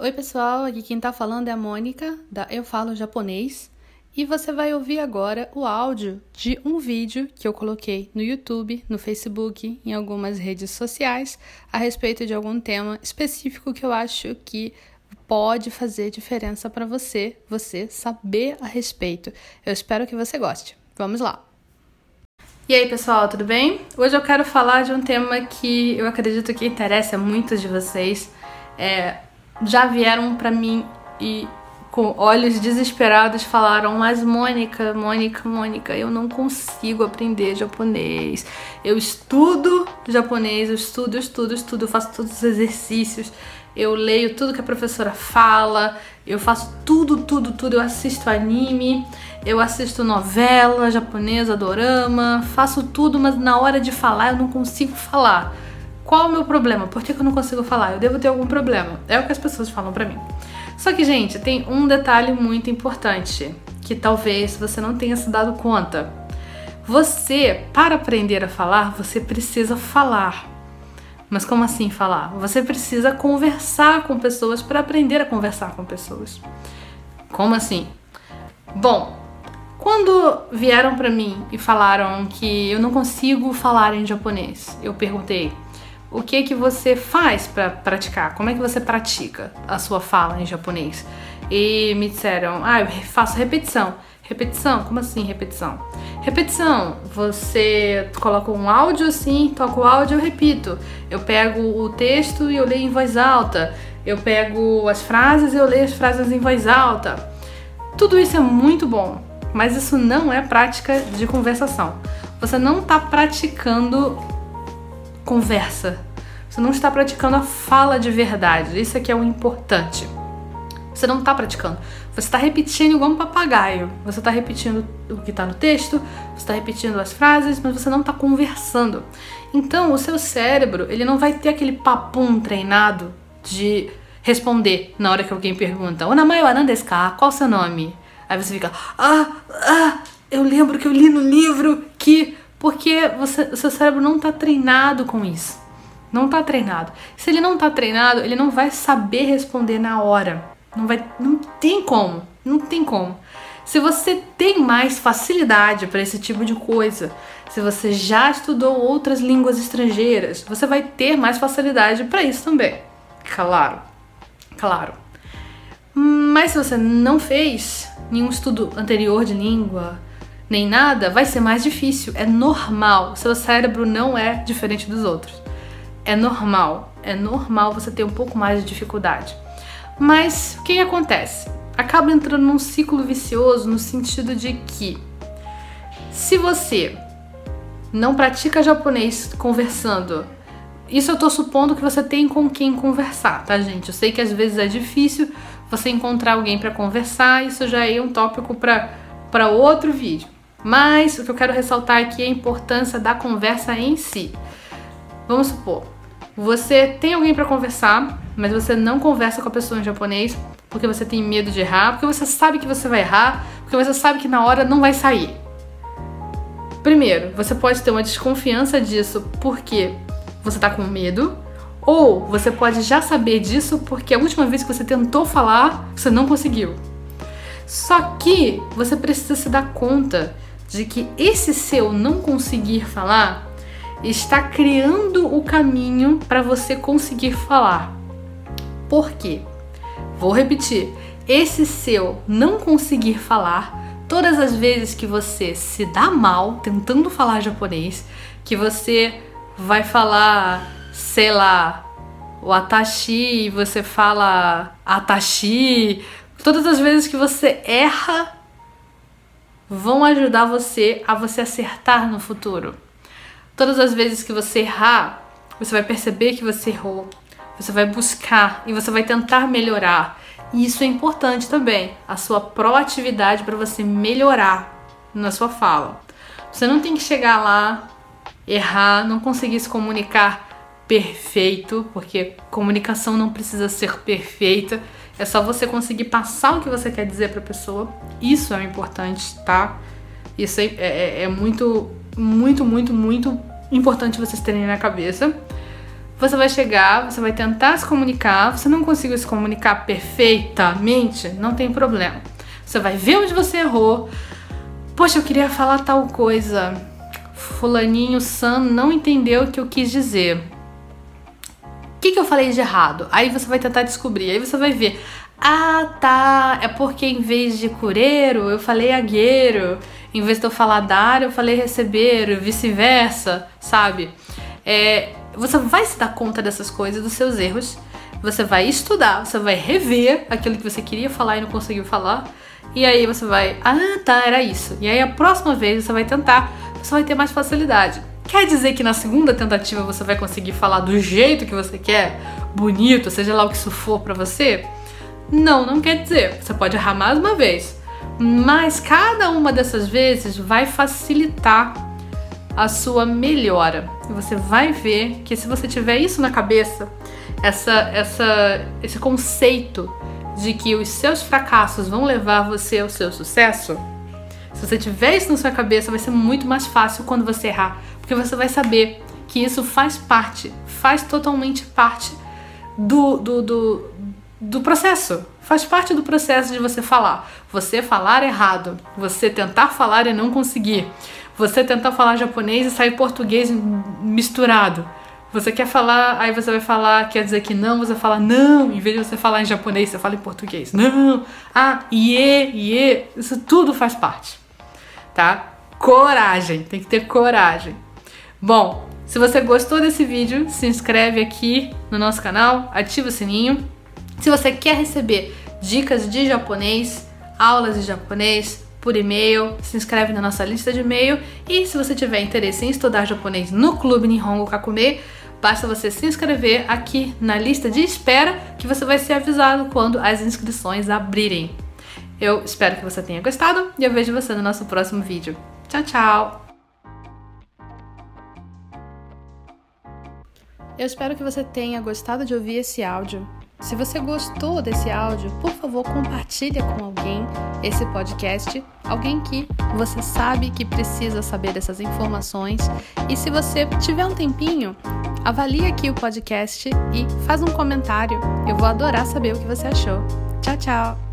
Oi, pessoal, aqui quem tá falando é a Mônica, da Eu Falo Japonês, e você vai ouvir agora o áudio de um vídeo que eu coloquei no YouTube, no Facebook, em algumas redes sociais, a respeito de algum tema específico que eu acho que pode fazer diferença para você, você saber a respeito. Eu espero que você goste. Vamos lá! E aí, pessoal, tudo bem? Hoje eu quero falar de um tema que eu acredito que interessa a muitos de vocês. É, já vieram para mim e com olhos desesperados falaram: Mas Mônica, Mônica, Mônica, eu não consigo aprender japonês. Eu estudo japonês, eu estudo, eu estudo, eu estudo, eu faço todos os exercícios, eu leio tudo que a professora fala, eu faço tudo, tudo, tudo. Eu assisto anime, eu assisto novela japonesa, dorama, faço tudo, mas na hora de falar eu não consigo falar. Qual o meu problema? Por que, eu não consigo falar? Eu devo ter algum problema. É o que as pessoas falam para mim. Só que, gente, tem um detalhe muito importante que talvez você não tenha se dado conta. Você, para aprender a falar, você precisa falar. Mas como assim falar? Você precisa conversar com pessoas para aprender a conversar com pessoas. Como assim? Bom, quando vieram para mim e falaram que eu não consigo falar em japonês, eu perguntei: "O que que você faz para praticar? Como é que você pratica a sua fala em japonês?" E me disseram: "Ah, eu faço repetição." Repetição? Como assim repetição? Repetição, você coloca um áudio assim, toca o áudio eu repito. Eu pego o texto e eu leio em voz alta. Eu pego as frases e eu leio as frases em voz alta. Tudo isso é muito bom, mas isso não é prática de conversação. Você não está praticando conversa. Você não está praticando a fala de verdade. Isso aqui é o importante. Você não está praticando. Você está repetindo igual um papagaio. Você está repetindo o que está no texto, você está repetindo as frases, mas você não está conversando. Então, o seu cérebro ele não vai ter aquele papum treinado de responder na hora que alguém pergunta: Onamae wa ka? Qual o seu nome? Aí você fica: Ah, ah, eu lembro que eu li no livro que. Porque você, o seu cérebro não está treinado com isso. Não está treinado. Se ele não está treinado, ele não vai saber responder na hora. Não vai, não tem como, não tem como. Se você tem mais facilidade para esse tipo de coisa, se você já estudou outras línguas estrangeiras, você vai ter mais facilidade para isso também. Claro. Claro. Mas se você não fez nenhum estudo anterior de língua, nem nada, vai ser mais difícil. É normal. Seu cérebro não é diferente dos outros. É normal. É normal você ter um pouco mais de dificuldade. Mas o que acontece? Acaba entrando num ciclo vicioso no sentido de que se você não pratica japonês conversando, isso eu tô supondo que você tem com quem conversar, tá, gente? Eu sei que às vezes é difícil você encontrar alguém para conversar, isso já é um tópico para outro vídeo. Mas o que eu quero ressaltar aqui é a importância da conversa em si. Vamos supor, você tem alguém para conversar, mas você não conversa com a pessoa em japonês porque você tem medo de errar, porque você sabe que você vai errar, porque você sabe que na hora não vai sair. Primeiro, você pode ter uma desconfiança disso porque você tá com medo, ou você pode já saber disso porque a última vez que você tentou falar, você não conseguiu. Só que você precisa se dar conta de que esse seu não conseguir falar está criando o caminho para você conseguir falar. Por quê? Vou repetir. Esse seu não conseguir falar, todas as vezes que você se dá mal tentando falar japonês, que você vai falar, sei lá, o atashi e você fala atashi, todas as vezes que você erra vão ajudar você a você acertar no futuro. Todas as vezes que você errar, você vai perceber que você errou. Você vai buscar e você vai tentar melhorar. E isso é importante também, a sua proatividade para você melhorar na sua fala. Você não tem que chegar lá, errar, não conseguir se comunicar perfeito, porque comunicação não precisa ser perfeita. É só você conseguir passar o que você quer dizer para a pessoa. Isso é importante, tá? Isso é, é, é muito muito, muito, muito importante vocês terem na cabeça. você vai chegar, você vai tentar se comunicar, você não conseguiu se comunicar perfeitamente, não tem problema. Você vai ver onde você errou. Poxa, eu queria falar tal coisa. Fulaninho Sam não entendeu o que eu quis dizer. O que, que eu falei de errado? Aí você vai tentar descobrir, aí você vai ver. Ah, tá. É porque em vez de cureiro, eu falei agueiro. Em vez de eu falar dar, eu falei receber, vice-versa, sabe? É, você vai se dar conta dessas coisas, dos seus erros. Você vai estudar, você vai rever aquilo que você queria falar e não conseguiu falar. E aí você vai, ah, tá, era isso. E aí a próxima vez você vai tentar, você vai ter mais facilidade. Quer dizer que na segunda tentativa você vai conseguir falar do jeito que você quer, bonito, seja lá o que isso for para você? Não, não quer dizer. Você pode errar mais uma vez, mas cada uma dessas vezes vai facilitar a sua melhora. E você vai ver que se você tiver isso na cabeça, essa, essa, esse conceito de que os seus fracassos vão levar você ao seu sucesso, se você tiver isso na sua cabeça, vai ser muito mais fácil quando você errar, porque você vai saber que isso faz parte, faz totalmente parte do, do, do, do processo. Faz parte do processo de você falar. Você falar errado, você tentar falar e não conseguir, você tentar falar japonês e sair português misturado. Você quer falar, aí você vai falar, quer dizer que não, você fala não, em vez de você falar em japonês, você fala em português. Não, ah, ie, ie, isso tudo faz parte, tá? Coragem, tem que ter coragem. Bom, se você gostou desse vídeo, se inscreve aqui no nosso canal, ativa o sininho. Se você quer receber dicas de japonês, aulas de japonês, por e-mail, se inscreve na nossa lista de e-mail e se você tiver interesse em estudar japonês no Clube Nihongo Kakume, basta você se inscrever aqui na lista de espera que você vai ser avisado quando as inscrições abrirem. Eu espero que você tenha gostado e eu vejo você no nosso próximo vídeo. Tchau, tchau! Eu espero que você tenha gostado de ouvir esse áudio. Se você gostou desse áudio, por favor, compartilhe com alguém esse podcast, alguém que você sabe que precisa saber dessas informações. E se você tiver um tempinho, avalie aqui o podcast e faz um comentário. Eu vou adorar saber o que você achou. Tchau, tchau.